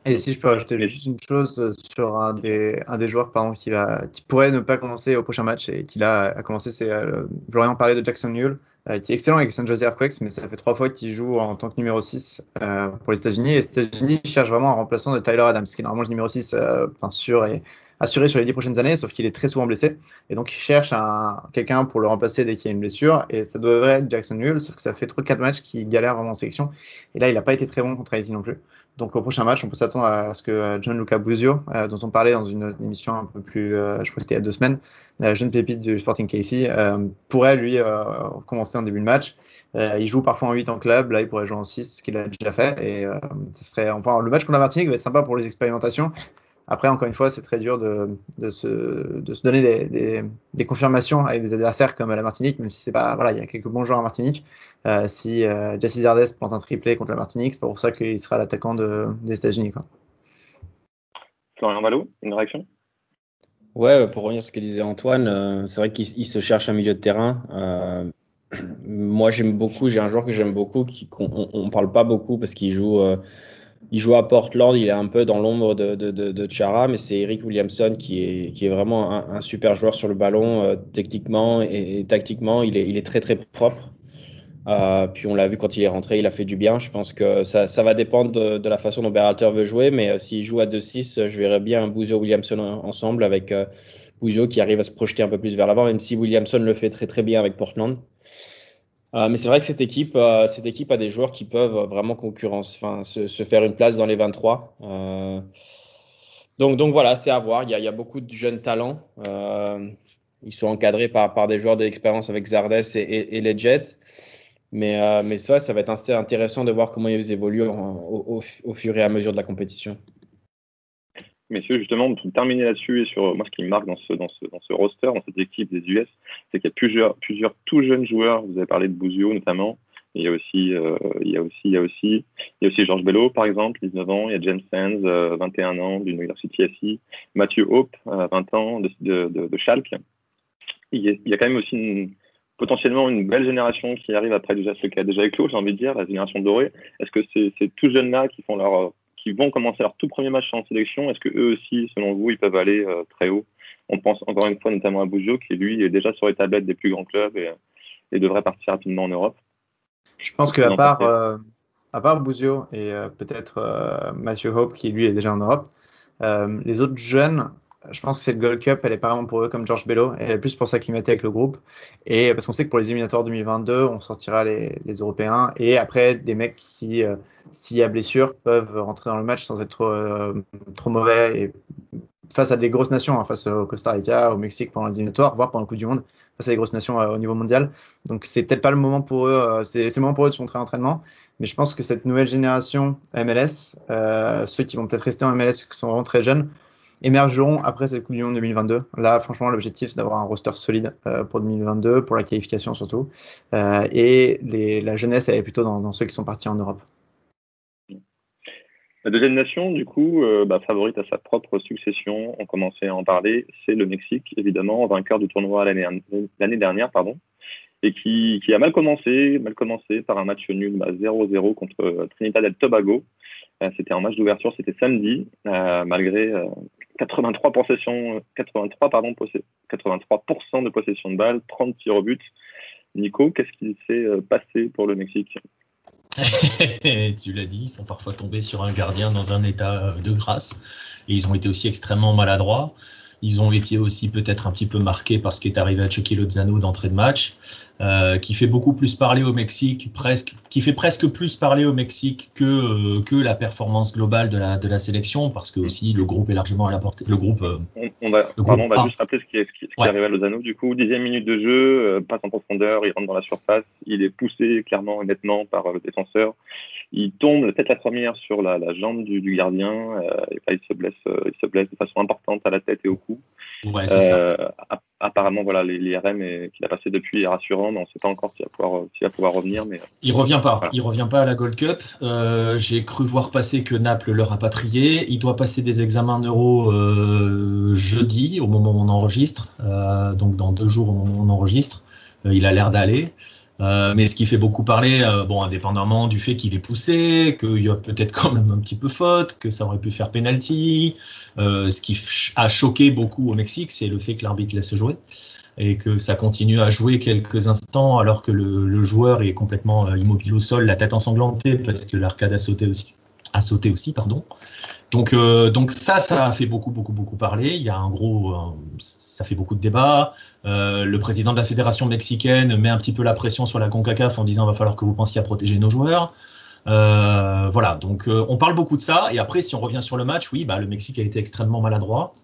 Et si je peux rajouter juste une chose sur un des, un des joueurs pardon, qui, va, qui pourrait ne pas commencer au prochain match et qui là a commencé, c'est euh, Florian parlait de Jackson Newell, euh, qui est excellent avec San Jose Earthquakes, mais ça fait trois fois qu'il joue en tant que numéro 6 euh, pour les États-Unis. Et les États-Unis cherchent vraiment un remplaçant de Tyler Adams, qui est normalement le numéro 6 euh, sûr et assuré sur les dix prochaines années, sauf qu'il est très souvent blessé. Et donc, il cherche quelqu'un pour le remplacer dès qu'il y a une blessure. Et ça devrait être Jackson Newell, sauf que ça fait 3-4 matchs qu'il galère vraiment en sélection. Et là, il n'a pas été très bon contre Haïti non plus. Donc au prochain match, on peut s'attendre à ce que euh, John Luca Buzio, euh, dont on parlait dans une émission un peu plus, euh, je crois que c'était il y a deux semaines, la jeune pépite du Sporting Casey, pourrait lui commencer en début de match. il joue parfois en 8 en club, là il pourrait jouer en 6, ce qu'il a déjà fait. Et ça serait, enfin, le match contre la Martinique va être sympa pour les expérimentations. Après, encore une fois, c'est très dur de, de, se, de se donner des, des, des, confirmations avec des adversaires comme la Martinique, même si c'est pas, voilà, il y a quelques bons joueurs en Martinique. Euh, si euh, Jesse Zardes plante un triplé contre la Martinique, c'est pour ça qu'il sera l'attaquant de, des États-Unis. Florian Malo, une réaction? Ouais, pour revenir sur ce que disait Antoine, euh, c'est vrai qu'il se cherche un milieu de terrain. Euh, moi, j'aime beaucoup, j'ai un joueur que j'aime beaucoup, qui, on, on, parle pas beaucoup parce qu'il joue euh, il joue à Portland, il est un peu dans l'ombre de, de, Chara, mais c'est Eric Williamson qui est, vraiment un, super joueur sur le ballon, euh, techniquement et, tactiquement, il est, très très propre. Euh, puis on l'a vu quand il est rentré, il a fait du bien. Je pense que ça, ça va dépendre de, la façon dont Berhalter veut jouer, mais euh, s'il joue à 2-6, je verrais bien Bouzio Williamson ensemble avec euh, Bouzio qui arrive à se projeter un peu plus vers l'avant, même si Williamson le fait très très bien avec Portland. Euh, mais c'est vrai que cette équipe, euh, cette équipe a des joueurs qui peuvent vraiment concurrence, enfin, se, faire une place dans les 23. Euh, donc, donc voilà, c'est à voir. Il y, a, beaucoup de jeunes talents. Ils sont encadrés par, par des joueurs d'expérience avec Zardes et, et, les Jets. Mais, mais ça, ça va être intéressant de voir comment ils évoluent au fur et à mesure de la compétition. Messieurs, justement, pour terminer là-dessus et sur moi, ce qui me marque dans ce, dans ce, dans ce roster, dans cette équipe des US, c'est qu'il y a plusieurs, plusieurs tout jeunes joueurs. Vous avez parlé de Bouzio notamment. Il y a aussi, euh, il y a aussi, il y a aussi, il y a aussi Georges Bello, par exemple, 19 ans. Il y a James Sands, euh, 21 ans, d'une université SI. Mathieu Hope, euh, 20 ans, de, de, de, de Schalke. Il y, a, il y a quand même aussi une, potentiellement une belle génération qui arrive après déjà ce qui a déjà éclos, j'ai envie de dire, la génération dorée. Est-ce que c'est ces tout jeunes-là qui font leur qui vont commencer leur tout premier match en sélection, est-ce que eux aussi, selon vous, ils peuvent aller euh, très haut? On pense encore une fois notamment à Bougio, qui lui est déjà sur les tablettes des plus grands clubs et, et devrait partir rapidement en Europe. Je pense qu'à part, euh, à part Bouzio et euh, peut-être euh, Matthew Hope, qui lui est déjà en Europe, euh, les autres jeunes, je pense que cette Gold Cup, elle est pas vraiment pour eux comme George Bello, elle est plus pour s'acclimater avec le groupe. Et parce qu'on sait que pour les éliminatoires 2022, on sortira les, Européens et après des mecs qui, euh, s'il y a blessure, peuvent rentrer dans le match sans être trop, euh, mauvais et face à des grosses nations, hein, face au Costa Rica, au Mexique pendant les éliminatoires, voire pendant le Coupe du Monde, face à des grosses nations euh, au niveau mondial. Donc c'est peut-être pas le moment pour eux, euh, c'est le moment pour eux de se montrer à l'entraînement. Mais je pense que cette nouvelle génération MLS, ceux qui vont peut-être rester en MLS, qui sont vraiment très jeunes, émergeront après cette Coupe du Monde 2022. Là, franchement, l'objectif, c'est d'avoir un roster solide euh, pour 2022, pour la qualification surtout. Euh, et la jeunesse, elle est plutôt dans, ceux qui sont partis en Europe. La deuxième nation, du coup, euh, bah, favorite à sa propre succession, on commençait à en parler, c'est le Mexique, évidemment, vainqueur du tournoi l'année dernière, pardon, et qui, a mal commencé, mal commencé par un match nul à bah, 0-0 contre Trinidad et Tobago. C'était un match d'ouverture, c'était samedi, malgré 83 possessions, 83 pardon, 83% de possession de balles, 30 tirs au but. Nico, qu'est-ce qui s'est passé pour le Mexique? Tu l'as dit, ils sont parfois tombés sur un gardien dans un état de grâce et ils ont été aussi extrêmement maladroits. Ils ont été aussi peut-être un petit peu marqués par ce qui est arrivé à Chucky Lozano d'entrée de match, euh, qui fait beaucoup plus parler au Mexique, presque, qui fait presque plus parler au Mexique que euh, que la performance globale de la de la sélection, parce que aussi le groupe est largement à la portée. Le groupe. Euh, on, on, va, le pardon, groupe on va juste rappeler ce qui est, ce qui, ce qui ouais. arrive à Lozano. Du coup, dixième minute de jeu, euh, passe en profondeur, il rentre dans la surface, il est poussé clairement et nettement par le défenseur il tombe tête la première sur la, la jambe du, du gardien euh, et là, il se blesse euh, il se blesse de façon importante à la tête et au cou. Ouais, euh, apparemment voilà l'IRM qu'il a passé depuis est rassurant mais on ne sait pas encore s'il va pouvoir s'il va pouvoir revenir mais il revient pas. voilà. il revient pas à la Gold Cup. J'ai cru voir passer que Naples leur a patrié il doit passer des examens neuro jeudi au moment où on enregistre. Donc dans deux jours au moment où on enregistre. Il a l'air d'aller Euh, mais ce qui fait beaucoup parler, euh, bon, indépendamment du fait qu'il est poussé, qu'il y a peut-être quand même un petit peu faute, que ça aurait pu faire penalty. Euh, ce qui a choqué beaucoup au Mexique, c'est le fait que l'arbitre laisse jouer et que ça continue à jouer quelques instants alors que le, le joueur est complètement euh, immobile au sol, la tête ensanglantée parce que l'arcade a sauté aussi. A sauté aussi, pardon. Donc, euh, donc ça, ça a fait beaucoup, beaucoup, beaucoup parler. Il y a un gros, euh, ça fait beaucoup de débats. Euh, le président de la fédération mexicaine met un petit peu la pression sur la Concacaf en disant va falloir que vous pensiez à protéger nos joueurs. Voilà, donc on parle beaucoup de ça. Et après, si on revient sur le match, oui, bah, le Mexique a été extrêmement maladroit.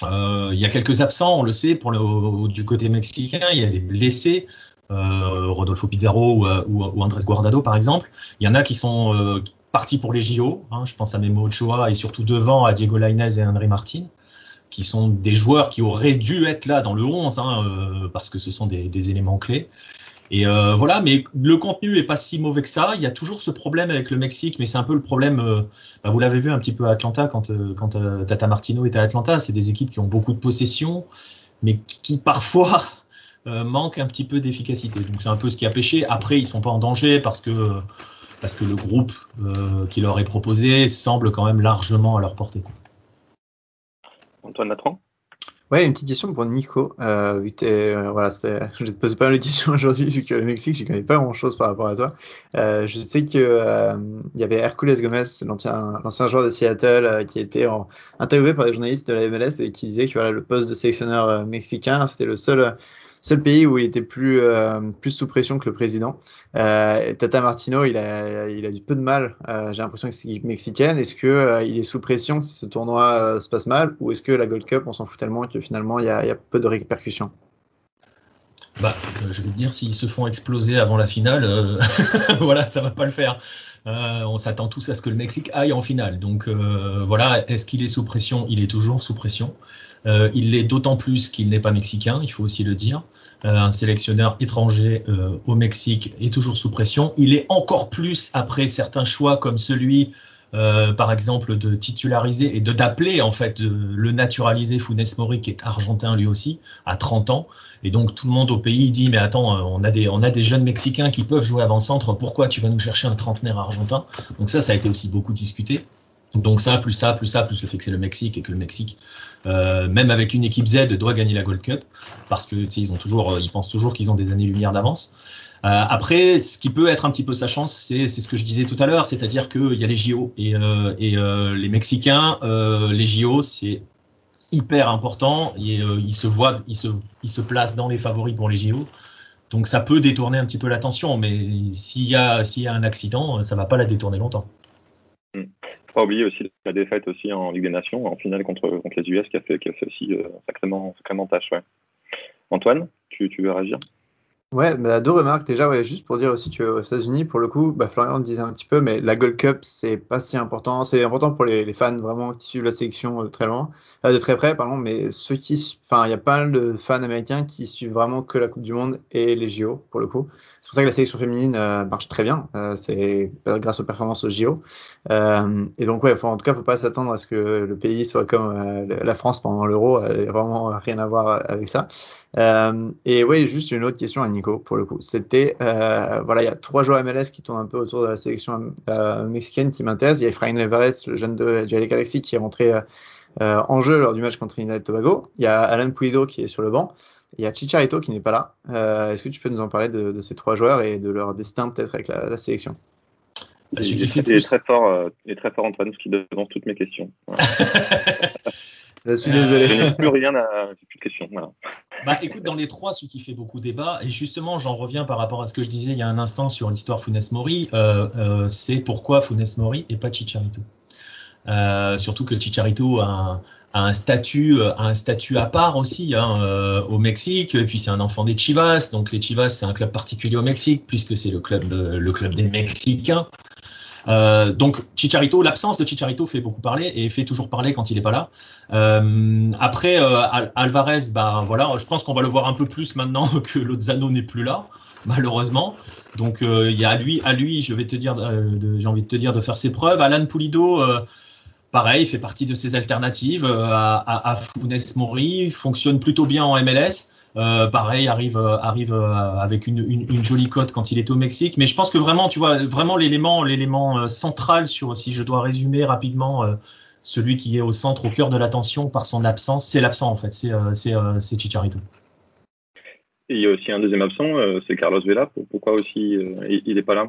Il y a quelques absents, on le sait, pour le, du côté mexicain. Il y a des blessés. Rodolfo Pizarro ou, ou, ou, Andrés Guardado, par exemple. Il y en a qui sont partis pour les JO. Hein, je pense à Memo Ochoa et surtout devant à Diego Lainez et Henry Martin, qui sont des joueurs qui auraient dû être là dans le 11 hein, euh, parce que ce sont des, éléments clés. Et euh, voilà, mais le contenu est pas si mauvais que ça. Il y a toujours ce problème avec le Mexique, mais c'est un peu le problème. Euh, bah vous l'avez vu un petit peu à Atlanta quand, quand Tata Martino était à Atlanta. C'est des équipes qui ont beaucoup de possession, mais qui parfois manquent un petit peu d'efficacité. Donc c'est un peu ce qui a pêché. Après, ils sont pas en danger parce que parce que le groupe euh, qui leur est proposé semble quand même largement à leur portée. Antoine Latran? Ouais, une petite question pour Nico. Euh, euh, voilà, je vais te poser pas mal de questions aujourd'hui, vu que le Mexique, je connais pas grand chose par rapport à ça. Euh, je sais que euh, il y avait Hercules Gomez, l'ancien, joueur de Seattle, euh, qui été en, interviewé par des journalistes de la MLS et qui disait que voilà, le poste de sélectionneur euh, mexicain, c'était le seul seul pays où il était plus euh, plus sous pression que le président. Euh, Tata Martino, il a il a peu de mal. Euh, J'ai l'impression que c'est l'équipe mexicaine. Est-ce que il est sous pression si ce tournoi se passe mal, ou est-ce que la Gold Cup, on s'en fout tellement que finalement il y a, y a peu de répercussions? Bah, je vais te dire, s'ils se font exploser avant la finale, euh, voilà, ça va pas le faire. Euh, on s'attend tous à ce que le Mexique aille en finale. Donc euh, voilà, est-ce qu'il est sous pression? Il est toujours sous pression. Euh, il l'est d'autant plus qu'il n'est pas mexicain, il faut aussi le dire. Un sélectionneur étranger au Mexique est toujours sous pression. Il est encore plus après certains choix comme celui, euh, par exemple, de titulariser et de d'appeler en fait de, le naturaliser Funes Mori, qui est argentin lui aussi, à 30 ans. Et donc tout le monde au pays dit mais attends, on a des on a des jeunes mexicains qui peuvent jouer avant-centre. Pourquoi tu vas nous chercher un trentenaire argentin? Donc ça, ça a été aussi beaucoup discuté. Donc ça, plus ça, plus ça, plus le fait que c'est le Mexique et que le Mexique, euh, même avec une équipe Z, doit gagner la Gold Cup parce que ils ont toujours, ils pensent toujours qu'ils ont des années-lumière d'avance. Euh, après, ce qui peut être un petit peu sa chance, c'est ce que je disais tout à l'heure, c'est-à-dire qu'il y a les JO et, euh, et euh, les Mexicains, euh, les JO, c'est hyper important et euh, ils se voient, ils se, ils se placent dans les favoris pour les JO. Donc ça peut détourner un petit peu l'attention, mais s'il y a y a un accident, ça va pas la détourner longtemps. Pas oublier aussi la défaite aussi en Ligue des Nations, en finale contre, contre les US, qui a fait, qui a fait aussi euh, sacrément, sacrément tâche. Ouais. Antoine, tu, tu veux réagir? Ouais, bah, deux remarques déjà, ouais, juste pour dire aussi qu'aux États-Unis, pour le coup, bah, Florian disait un petit peu, mais la Gold Cup, c'est pas si important. C'est important pour les, les, fans vraiment qui suivent la sélection de très loin, euh, de très près, pardon, mais ceux qui, enfin, il y a pas mal de fans américains qui suivent vraiment que la Coupe du Monde et les JO, pour le coup. C'est pour ça que la sélection féminine euh, marche très bien. Euh, c'est grâce aux performances aux JO. Euh, et donc, ouais, en tout cas, faut pas s'attendre à ce que le pays soit comme euh, la France pendant l'Euro. Euh, vraiment rien à voir avec ça. Euh, et oui, juste une autre question à Nico pour le coup. C'était euh, voilà, il y a trois joueurs MLS qui tournent un peu autour de la sélection euh, mexicaine qui m'intéressent. Il y a Efraín Levarez, le jeune de, du LA Galaxy, qui est rentré euh, en jeu lors du match contre Trinidad et Tobago. Il y a Alan Pulido qui est sur le banc. Il y a Chicharito qui n'est pas là. Euh, Est-ce que tu peux nous en parler de, de, ces trois joueurs et de leur destin peut-être avec la, la sélection? Il, est, il est très fort, euh, il est très fort Antoine, ce qui devance toutes mes questions. Je suis désolé. Je n'ai plus rien à. plus de questions. Voilà. Bah, écoute, dans les trois, celui qui fait beaucoup débat, et justement, j'en reviens par rapport à ce que je disais il y a un instant sur l'histoire Funes Mori, euh, euh, c'est pourquoi Funes Mori et pas Chicharito. Euh, surtout que Chicharito a un, a un statut, a un statut à part aussi hein, euh, au Mexique. Et puis c'est un enfant des Chivas, donc les Chivas c'est un club particulier au Mexique puisque c'est le club, le club des Mexicains. Euh, donc Chicharito, l'absence de Chicharito fait beaucoup parler et fait toujours parler quand il est pas là. Euh, après euh, Alvarez, ben voilà, je pense qu'on va le voir un peu plus maintenant que Lozano n'est plus là, malheureusement. Donc il y a à lui, à lui, je vais te dire, j'ai envie de te dire de faire ses preuves. Alan Pulido, pareil, fait partie de ses alternatives à, à Funes Mori, fonctionne plutôt bien en MLS. Euh, pareil, arrive, euh, arrive euh, avec une, une, une, jolie cote quand il est au Mexique. Mais je pense que vraiment, tu vois, vraiment l'élément, l'élément central sur, si je dois résumer rapidement, celui qui est au centre, au cœur de l'attention par son absence, c'est l'absent en fait, c'est, c'est, c'est Chicharito. Et il y a aussi un deuxième absent, c'est Carlos Vela. Pourquoi aussi il n'est pas là?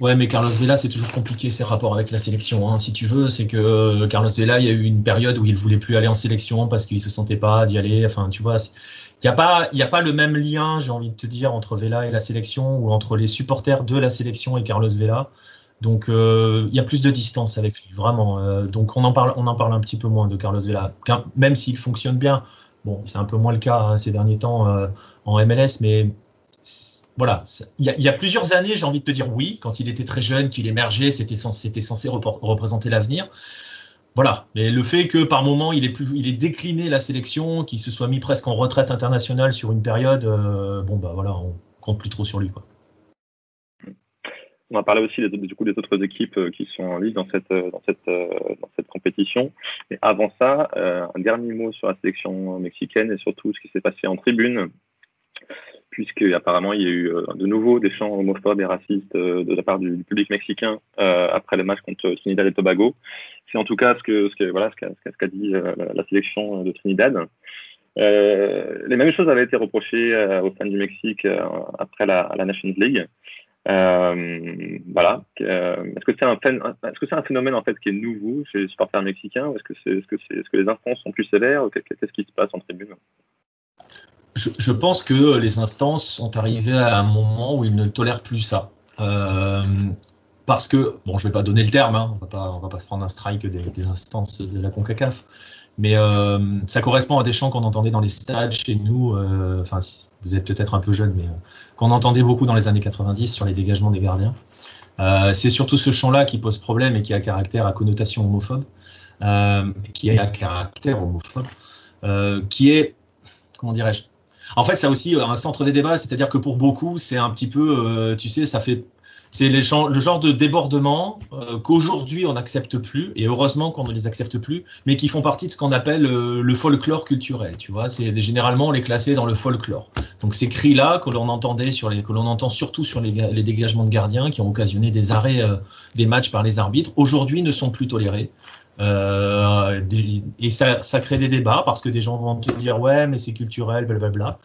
Ouais, mais Carlos Vela, c'est toujours compliqué ses rapports avec la sélection. Hein. Si tu veux, c'est que Carlos Vela, il y a eu une période où il voulait plus aller en sélection parce qu'il se sentait pas d'y aller. Enfin, tu vois, n'y a, pas, a pas le même lien, j'ai envie de te dire, entre Vela et la sélection ou entre les supporters de la sélection et Carlos Vela. Donc, euh, il y a plus de distance avec lui, vraiment. Euh, donc, on en, parle, on en parle un petit peu moins de Carlos Vela, même s'il fonctionne bien. Bon, c'est un peu moins le cas hein, ces derniers temps euh, en MLS, mais voilà, il y, a, plusieurs années, j'ai envie de te dire oui, quand il était très jeune, qu'il émergeait, c'était censé, censé représenter l'avenir voilà. Mais le fait que par moment il est plus, il est décliné la sélection, qu'il se soit mis presque en retraite internationale sur une période, euh, bon bah voilà, on compte plus trop sur lui quoi. On va parler aussi des, du coup des autres équipes euh, qui sont en ligne dans cette euh, dans cette dans cette compétition. Et avant ça, un dernier mot sur la sélection mexicaine et surtout ce qui s'est passé en tribune puisque apparemment il y a eu de nouveau des chants homophobes et racistes de la part du, public mexicain après le match contre Trinidad et Tobago. C'est en tout cas ce que, voilà ce qu'a dit euh, la sélection de Trinidad. Euh, les mêmes choses avaient été reprochées euh, aux fans du Mexique après la, Nations League. voilà. est-ce que c'est un, phénomène en fait qui est nouveau chez les supporters mexicains Est-ce est-ce que les instances sont plus sévères Qu'est-ce qui se passe en tribune? Je, je, pense que les instances sont arrivées à un moment où ils ne tolèrent plus ça. Euh, parce que, bon, je vais pas donner le terme, hein, on on va pas se prendre un strike des, instances de la CONCACAF, mais euh, ça correspond à des chants qu'on entendait dans les stades chez nous, euh, enfin, vous êtes peut-être un peu jeune, mais euh, qu'on entendait beaucoup dans les années 90 sur les dégagements des gardiens. Euh, c'est surtout ce chant-là qui pose problème et qui a caractère à connotation homophobe, qui a caractère homophobe, qui est, comment dirais-je, en fait, ça aussi un centre des débats, c'est-à-dire que pour beaucoup, c'est un petit peu, tu sais, ça fait c'est le genre de débordement euh, qu'aujourd'hui on n'accepte plus, et heureusement qu'on ne les accepte plus, mais qui font partie de ce qu'on appelle euh, le folklore culturel. Tu vois, c'est généralement on les classer dans le folklore. Donc ces cris-là que l'on entendait sur les, que l'on entend surtout sur les, les, dégagements de gardiens qui ont occasionné des arrêts euh, des matchs par les arbitres, aujourd'hui ne sont plus tolérés. Euh, des, et ça, ça crée des débats parce que des gens vont te dire ouais mais c'est culturel, blablabla.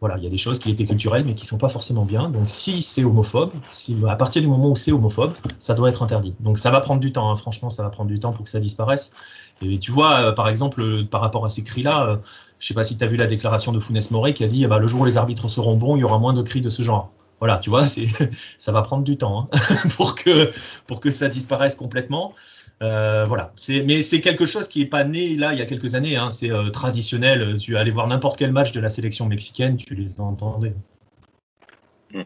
Voilà, il y a des choses qui étaient culturelles mais qui sont pas forcément bien. Donc si c'est homophobe, si, à partir du moment où c'est homophobe, ça doit être interdit. Donc ça va prendre du temps, hein. franchement, ça va prendre du temps pour que ça disparaisse. Et tu vois, euh, par exemple, euh, par rapport à ces cris-là, euh, je sais pas si tu as vu la déclaration de Funes Mori qui a dit bah, le jour où les arbitres seront bons, il y aura moins de cris de ce genre. Voilà, tu vois, c'est ça va prendre du temps hein, pour que pour que ça disparaisse complètement. Euh, voilà, c'est mais c'est quelque chose qui est pas né là il y a quelques années. Hein. C'est euh, traditionnel. Tu allais voir n'importe quel match de la sélection mexicaine, tu les entendais. Hmm.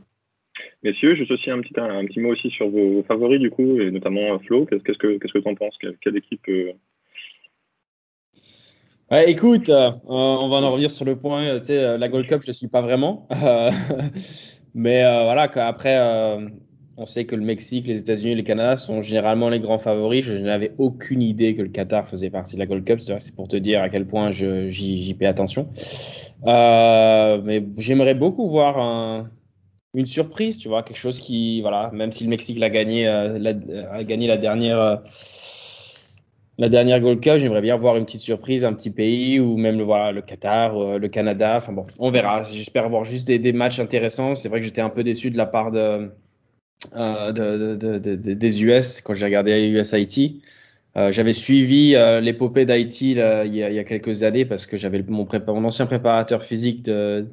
Messieurs, juste aussi un petit un, petit mot aussi sur vos favoris du coup, et notamment euh, Flo. Qu'est-ce que qu'est-ce que tu en penses? Quelle, équipe Ouais, écoute, on va en revenir sur le point. Tu sais, la Gold Cup, je ne suis pas vraiment. mais voilà, après, on sait que le Mexique, les États-Unis le Canada sont généralement les grands favoris. Je n'avais aucune idée que le Qatar faisait partie de la Gold Cup. C'est pour te dire à quel point j'y paie attention. Euh, mais j'aimerais beaucoup voir une surprise, tu vois, quelque chose qui, voilà, même si le Mexique l'a gagné, euh, a gagné la dernière. Euh, la dernière Gold Cup, j'aimerais bien voir une petite surprise, un petit pays ou même le, voilà, le Qatar, le Canada. Enfin bon, on verra. J'espère avoir juste des, matchs intéressants. C'est vrai que j'étais un peu déçu de la part euh, de, de, des US quand j'ai regardé US Haïti. Euh, j'avais suivi euh, l'épopée d'Haïti il, y a quelques années parce que j'avais mon, ancien préparateur physique de,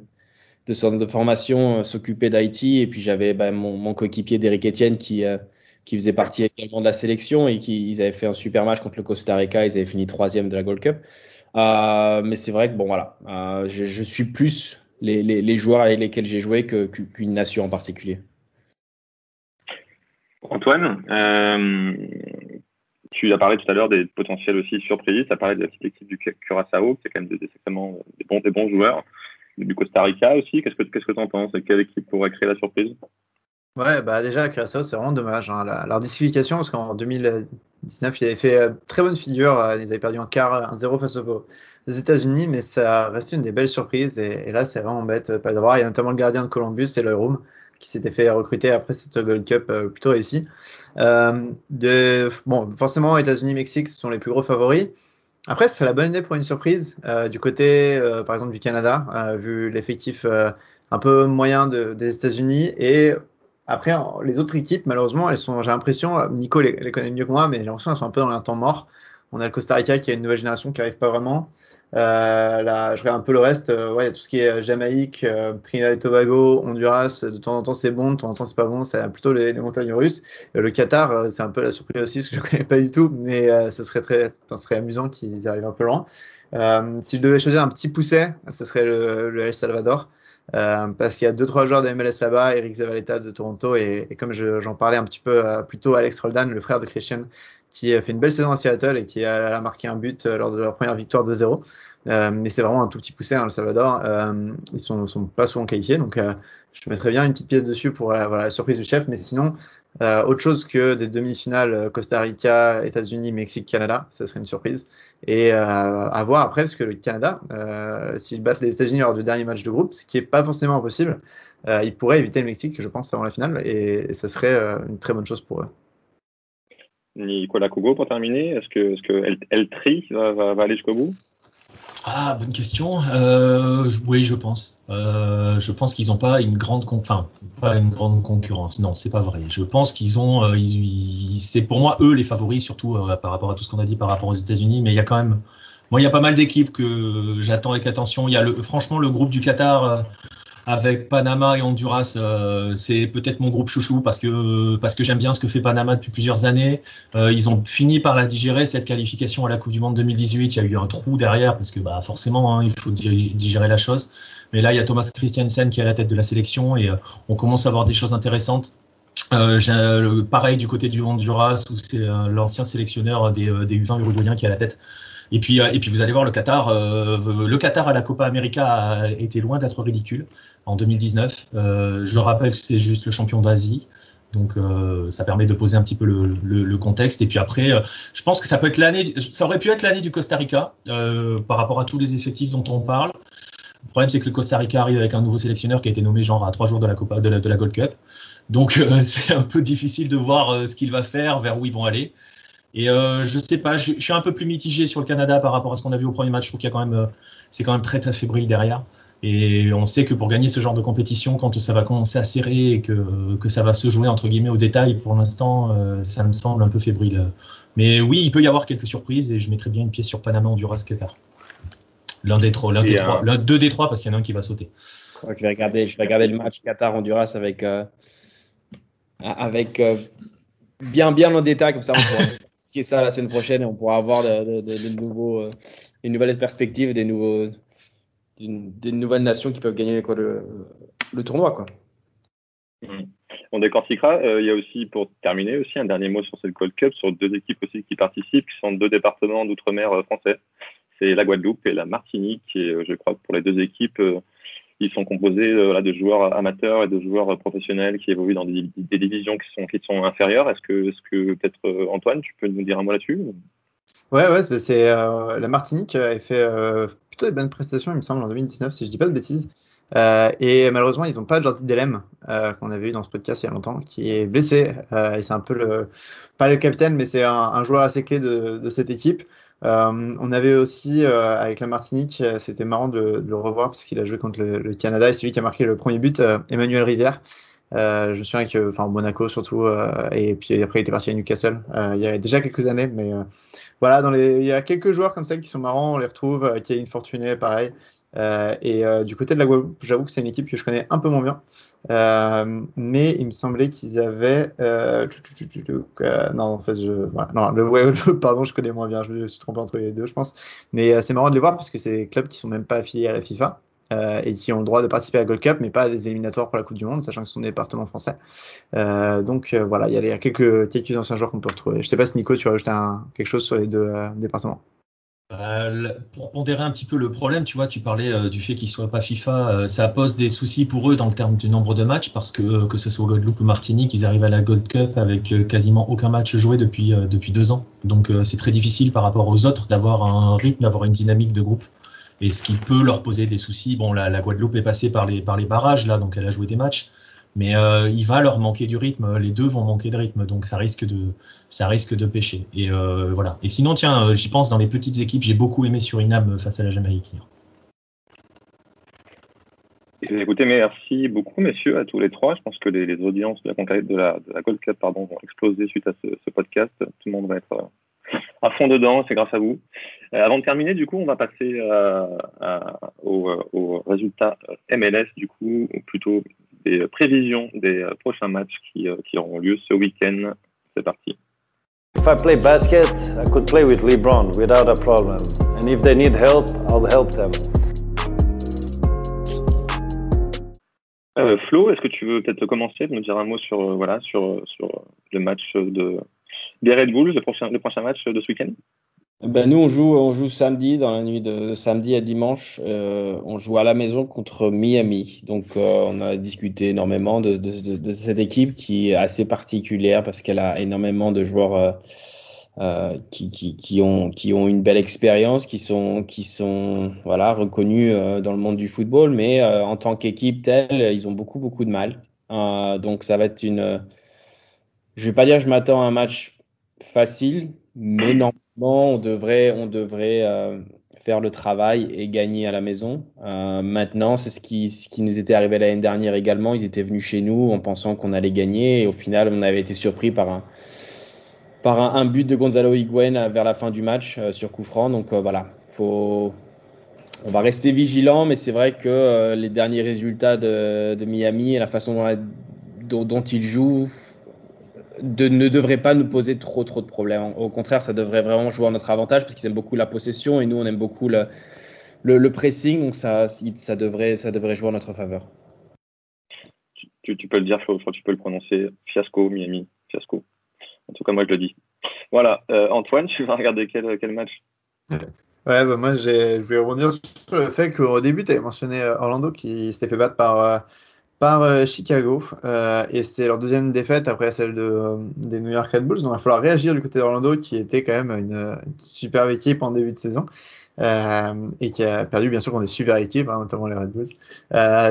centre de formation s'occupait d'Haïti et puis j'avais ben, mon, coéquipier d'Éric Etienne qui, qui faisait partie également de la sélection et qui ils avaient fait un super match contre le Costa Rica, ils avaient fini troisième de la Gold Cup. mais c'est vrai que bon voilà, je, je, suis plus les, les, joueurs avec lesquels j'ai joué qu'une nation en particulier. Antoine, euh, tu as parlé tout à l'heure des potentiels aussi surprises. Tu as parlé de la petite équipe du Curaçao, qui est quand même des, des, bons, des bons joueurs. Du Costa Rica aussi. Qu'est-ce que tu que en penses? Quelle équipe pourrait créer la surprise? Ouais, bah déjà, Curaçao, c'est vraiment dommage. Hein. La, leur disqualification, parce qu'en 2019, ils avaient fait euh, très bonne figure. Euh, ils avaient perdu en quart 1-0 face aux États-Unis, mais ça reste une des belles surprises. Et, là, c'est vraiment bête pas d'avoir. Il y a notamment le gardien de Columbus, et le Room, qui s'était fait recruter après cette Gold Cup plutôt réussi. de, bon, forcément, États-Unis-Mexique sont les plus gros favoris. Après, ce serait la bonne idée pour une surprise du côté, par exemple, du Canada, vu l'effectif un peu moyen des États-Unis et après, les autres équipes, malheureusement, elles sont, j'ai l'impression, Nico les, connaît mieux que moi, mais j'ai l'impression qu'elles sont un peu dans un temps mort. On a le Costa Rica qui a une nouvelle génération qui n'arrive pas vraiment. Euh, là, je regarde un peu le reste. Euh, ouais, tout ce qui est Jamaïque, euh, Trinidad et Tobago, Honduras. De temps en temps, c'est bon, de temps en temps, c'est pas bon. C'est plutôt les, montagnes russes. le Qatar, c'est un peu la surprise aussi, parce que je connais pas du tout. Mais ce serait très, ça serait amusant qu'ils arrivent un peu loin. si je devais choisir un petit pousset, ce serait le, le El Salvador. Euh, parce qu'il y a deux trois joueurs de MLS là-bas, Eric Zavaleta de Toronto et, et comme j'en parlais un petit peu euh, plus tôt, Alex Roldan, le frère de Christian, qui a fait une belle saison à Seattle et qui a, marqué un but euh, lors de leur première victoire 2-0. Mais c'est vraiment un tout petit poussé, hein, le Salvador. ils sont, sont pas souvent qualifiés, donc je mettrais bien une petite pièce dessus pour la surprise du chef. Mais sinon, euh, autre chose que des demi-finales euh, Costa Rica, États-Unis, Mexique, Canada, ça serait une surprise. Et euh, à voir après, parce que le Canada, euh, s'ils battent les États-Unis lors du dernier match de groupe, ce qui est pas forcément impossible, euh, ils pourraient éviter le Mexique, je pense, avant la finale, et, ça serait euh, une très bonne chose pour eux. Nicolas Kogo, pour terminer, est-ce que, est-ce El, Tri va aller jusqu'au bout? Ah, bonne question. Euh, oui, je pense. Euh, je pense qu'ils n'ont pas une grande, enfin, pas une grande concurrence. Non, c'est pas vrai. Je pense qu'ils ont, euh, c'est pour moi eux les favoris, surtout par rapport à tout ce qu'on a dit par rapport aux États-Unis. Mais il y a quand même, moi, il y a pas mal d'équipes que j'attends avec attention. Il y a le, franchement le groupe du Qatar avec Panama et Honduras, euh, c'est peut-être mon groupe chouchou parce que j'aime bien ce que fait Panama depuis plusieurs années. Euh, ils ont fini par la digérer cette qualification à la Coupe du Monde 2018. Il y a eu un trou derrière parce que bah forcément hein, il faut digérer la chose. Mais là il y a Thomas Christiansen qui est à la tête de la sélection et euh, on commence à voir des choses intéressantes. Pareil du côté du Honduras où c'est l'ancien sélectionneur des, des U20 uruguayens qui est à la tête. Et puis, et puis vous allez voir le Qatar. le Qatar à la Copa América a été loin d'être ridicule en 2019. Euh, je rappelle que c'est juste le champion d'Asie. Donc euh, ça permet de poser un petit peu le, le, le contexte. Et puis après, euh, je pense que ça peut être l'année, ça aurait pu être l'année du Costa Rica euh, par rapport à tous les effectifs dont on parle. Le problème c'est que le Costa Rica arrive avec un nouveau sélectionneur qui a été nommé genre à trois jours de la Copa, de la, de la Gold Cup. Donc euh, c'est un peu difficile de voir ce qu'il va faire, vers où ils vont aller. Et je sais pas, je, je, suis un peu plus mitigé sur le Canada par rapport à ce qu'on a vu au premier match. Je trouve qu'il y a quand même, c'est quand même très très fébrile derrière. Et on sait que pour gagner ce genre de compétition, quand ça va commencer à serrer et que, que ça va se jouer entre guillemets au détail, pour l'instant, euh, ça me semble un peu fébrile. Mais oui, il peut y avoir quelques surprises et je mettrais bien une pièce sur Panama, Honduras, Qatar. L'un des trois, l'un des trois, l'un deux des trois parce qu'il y en a un qui va sauter. Je vais regarder, je vais regarder le match Qatar-Honduras avec euh, avec euh, bien bien en détail comme ça on pourra expliquer ça la semaine prochaine et on pourra avoir de, nouveaux, euh, une nouvelle perspective, des nouveaux des nouvelles nations qui peuvent gagner quoi, le, tournoi. Quoi. Mmh. On décortiquera. Euh, il y a aussi, pour terminer, aussi un dernier mot sur cette Gold Cup, sur deux équipes aussi qui participent, qui sont deux départements d'outre-mer euh, français. C'est la Guadeloupe et la Martinique. Et je crois que pour les deux équipes, ils sont composés euh, de joueurs amateurs et de joueurs professionnels qui évoluent dans des, divisions qui sont, qui sont inférieures. Est-ce que, est que peut-être, Antoine, tu peux nous dire un mot là-dessus Ouais, ouais, c'est euh, la Martinique avait fait euh, plutôt des bonnes prestations, il me semble, en 2019, si je dis pas de bêtises. Euh, et malheureusement, ils n'ont pas Jordi Delem, euh, qu'on avait eu dans ce podcast il y a longtemps, qui est blessé. Euh, et c'est un peu le, pas le capitaine, mais c'est un, joueur assez clé de cette équipe. On avait aussi, avec la Martinique, c'était marrant de, de, le revoir parce qu'il a joué contre le, le Canada et c'est lui qui a marqué le premier but, Emmanuel Rivière. Euh, je me souviens que, enfin, Monaco surtout, euh, et puis après il était parti à Newcastle. Euh, il y a déjà quelques années, mais voilà, dans les, il y a quelques joueurs comme ça qui sont marrants, on les retrouve. Euh, Kevin Fortuné, pareil. et du côt de la Guadeloupe, j'avoue que c'est une équipe que je connais un peu moins bien. Mais il me semblait qu'ils avaient. non, en fait, je, ouais, non, le pardon, je connais moins bien. Je me suis trompé entre les deux, je pense. Mais c'est marrant de les voir parce que c'est des clubs qui sont même pas affiliés à la FIFA euh, et qui ont le droit de participer à Gold Cup, mais pas à des éliminatoires pour la Coupe du Monde, sachant que ce sont des départements français. Euh, donc euh, voilà, il y, a quelques, quelques anciens joueurs qu'on peut retrouver. Je sais pas si Nico, tu vas ajouter un, quelque chose sur les deux euh, départements. Euh, pour pondérer un petit peu le problème, tu vois, tu parlais euh, du fait qu'ils soient pas FIFA, euh, ça pose des soucis pour eux dans le terme du nombre de matchs parce que que ce soit Guadeloupe ou Martinique, ils arrivent à la Gold Cup avec quasiment aucun match joué depuis depuis deux ans. Donc c'est très difficile par rapport aux autres d'avoir un rythme, d'avoir une dynamique de groupe. et ce qui peut leur poser des soucis. Bon, la, la Guadeloupe est passée par les, par les barrages là, donc elle a joué des matchs, mais euh, il va leur manquer du rythme. Les deux vont manquer de rythme, donc ça risque de, ça risque de pêcher. Et euh, voilà. Et sinon, tiens, j'y pense dans les petites équipes, j'ai beaucoup aimé Suriname face à la Jamaïque. Écoutez, merci beaucoup, messieurs, à tous les trois. Je pense que les, les audiences de la de la, de la Gold Cup pardon, vont exploser suite à ce, ce podcast. Tout le monde va être euh, à fond dedans, c'est grâce à vous. Euh, avant de terminer, du coup, on va passer euh, à, au, au résultat MLS, du coup, ou plutôt des prévisions des prochains matchs qui, qui auront lieu ce week-end. C'est parti. If I play basket, I could play with LeBron without a problem. And if they need help, I'll help them. Euh, Flo, est-ce que tu veux peut-être commencer, nous dire un mot sur, euh, voilà, sur, sur le match de, des Red Bulls, le prochain, le prochain match de ce week-end? Ben nous, on joue, on joue samedi, dans la nuit de, samedi à dimanche. Euh, on joue à la maison contre Miami. Donc, euh, on a discuté énormément de, de, de, cette équipe qui est assez particulière parce qu'elle a énormément de joueurs euh, euh qui, qui, qui, ont, qui ont une belle expérience, qui sont, qui sont voilà, reconnus dans le monde du football. Mais en tant qu'équipe telle, ils ont beaucoup, beaucoup de mal. donc, ça va être une. Je vais pas dire que je m'attends à un match facile, mais non on devrait, on devrait euh, faire le travail et gagner à la maison. Euh, maintenant, c'est ce qui, ce qui nous était arrivé l'année dernière également. Ils étaient venus chez nous en pensant qu'on allait gagner et au final, on avait été surpris par un, par un, but de Gonzalo Higuain vers la fin du match euh, sur coup franc. Donc voilà, faut, on va rester vigilant, mais c'est vrai que les derniers résultats de, de, Miami et la façon dont, dont, dont ils jouent de, ne devrait pas nous poser trop trop de problèmes. Au contraire, ça devrait vraiment jouer à notre avantage parce qu'ils aiment beaucoup la possession et nous on aime beaucoup le, le, pressing, donc ça, ça, devrait, ça devrait jouer en notre faveur. Tu, tu peux le dire, tu peux le prononcer. Fiasco, Miami, fiasco. En tout cas, moi je le dis. Voilà, euh, Antoine, tu vas regarder quel, quel match? Ouais, bah moi je vais rebondir sur le fait qu'au début, tu avais mentionné euh, Orlando qui s'était fait battre par. Euh, par euh, Chicago euh, et c'est leur deuxième défaite après celle de, euh, des New York Red Bulls. Donc il va falloir réagir du côté d'Orlando qui était quand même une, une superbe équipe en début de saison euh, et qui a perdu bien sûr contre des super équipes, hein, notamment les Red Bulls.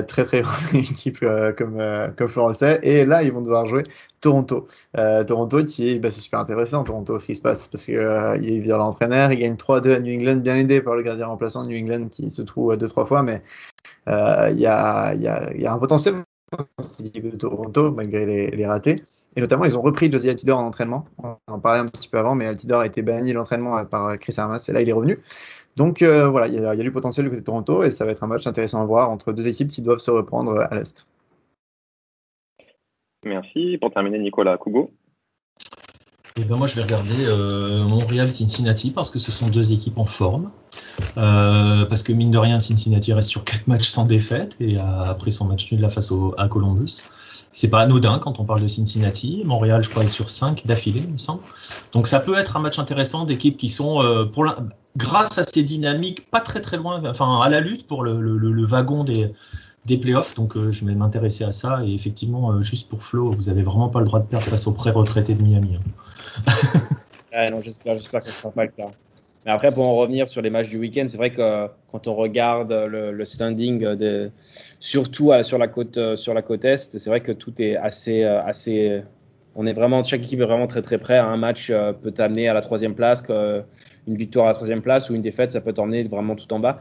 très très grande équipe comme comme Florent. Et là ils vont devoir jouer Toronto. Toronto qui est bah, c'est super intéressant Toronto ce qui se passe parce que il vire l'entraîneur, il gagne 3-2 à New England bien aidé par le gardien remplaçant de New England qui se trouve deux trois fois mais euh, il y, a, un potentiel de Toronto malgré les, ratés. Et notamment, ils ont repris Josie Altidore en entraînement. On en parlait un petit peu avant, mais Altidore a été banni de l'entraînement par Chris Armas et là, il est revenu. Donc euh, voilà, il y, a, du potentiel du côté de Toronto et ça va être un match intéressant à voir entre deux équipes qui doivent se reprendre à l'Est. Merci. Pour terminer, Nicolas Kugo. Eh ben moi, je vais regarder euh, Montréal-Cincinnati parce que ce sont deux équipes en forme. Euh, parce que mine de rien, Cincinnati reste sur quatre matchs sans défaite et après son match nul face au, à Columbus. C'est pas anodin quand on parle de Cincinnati. Montréal, je crois, est sur cinq d'affilée, il me semble. Donc ça peut être un match intéressant d'équipes qui sont, euh, grâce à ces dynamiques, pas très très loin, enfin à la lutte pour le, wagon des, des playoffs. Donc euh, je vais m'intéresser à ça. Et effectivement, euh, juste pour Flo, vous avez vraiment pas le droit de perdre face aux pré-retraités de Miami. Hein. non, j'espère, que ce sera pas le cas. Mais après, pour en revenir sur les matchs du week-end, c'est vrai que quand on regarde le, standing, de, surtout sur la côte sur la côte est, c'est vrai que tout est assez assez. On est vraiment chaque équipe est vraiment très très près. Un match euh, peut t'amener à la troisième place, une victoire à la troisième place ou une défaite, ça peut t'emmener vraiment tout en bas.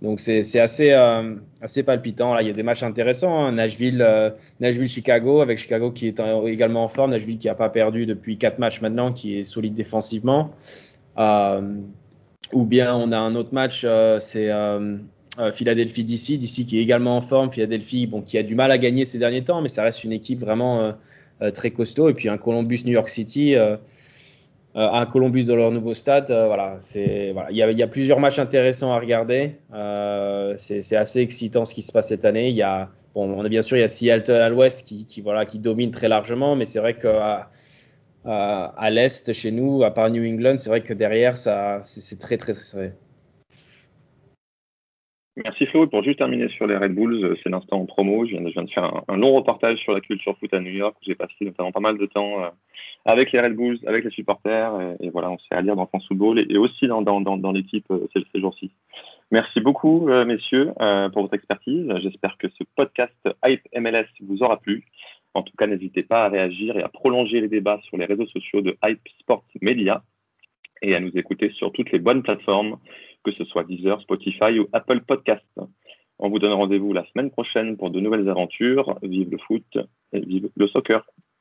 Donc c'est assez, euh, assez palpitant. Là, il y a des matchs intéressants. Hein. Nashville, euh, Nashville, Chicago, avec Chicago qui est également en forme. Nashville qui n'a pas perdu depuis quatre matchs maintenant, qui est solide défensivement. Euh, ou bien on a un autre match, euh, c'est euh, Philadelphie d'ici, d'ici qui est également en forme. Philadelphie, bon, qui a du mal à gagner ces derniers temps, mais ça reste une équipe vraiment très costaud. Et puis un Columbus, New York City. Euh, à Columbus dans leur nouveau stade. Euh, voilà, il y a, plusieurs matchs intéressants à regarder. Euh, c'est assez excitant ce qui se passe cette année. Il y a bon, on a bien sûr il y a Seattle à l'ouest qui, voilà qui domine très largement, mais c'est vrai que à, à, l'est chez nous, à part New England, c'est vrai que derrière ça c'est très très très serré. Merci Flo. pour juste terminer sur les Red Bulls, c'est l'instant en promo. Je viens, de, faire un, un, long reportage sur la culture foot à New York. J'ai passé notamment pas mal de temps avec les Red Bulls, avec les supporters. Et, voilà, on s'est à lire dans France Football et, aussi dans, dans, dans, dans l'équipe euh, ces, ces jours-ci. Merci beaucoup, euh, messieurs, euh, pour votre expertise. J'espère que ce podcast Hype MLS vous aura plu. En tout cas, n'hésitez pas à réagir et à prolonger les débats sur les réseaux sociaux de Hype Sport Media et à nous écouter sur toutes les bonnes plateformes, que ce soit Deezer, Spotify ou Apple Podcast. On vous donne rendez-vous la semaine prochaine pour de nouvelles aventures. Vive le foot et vive le soccer.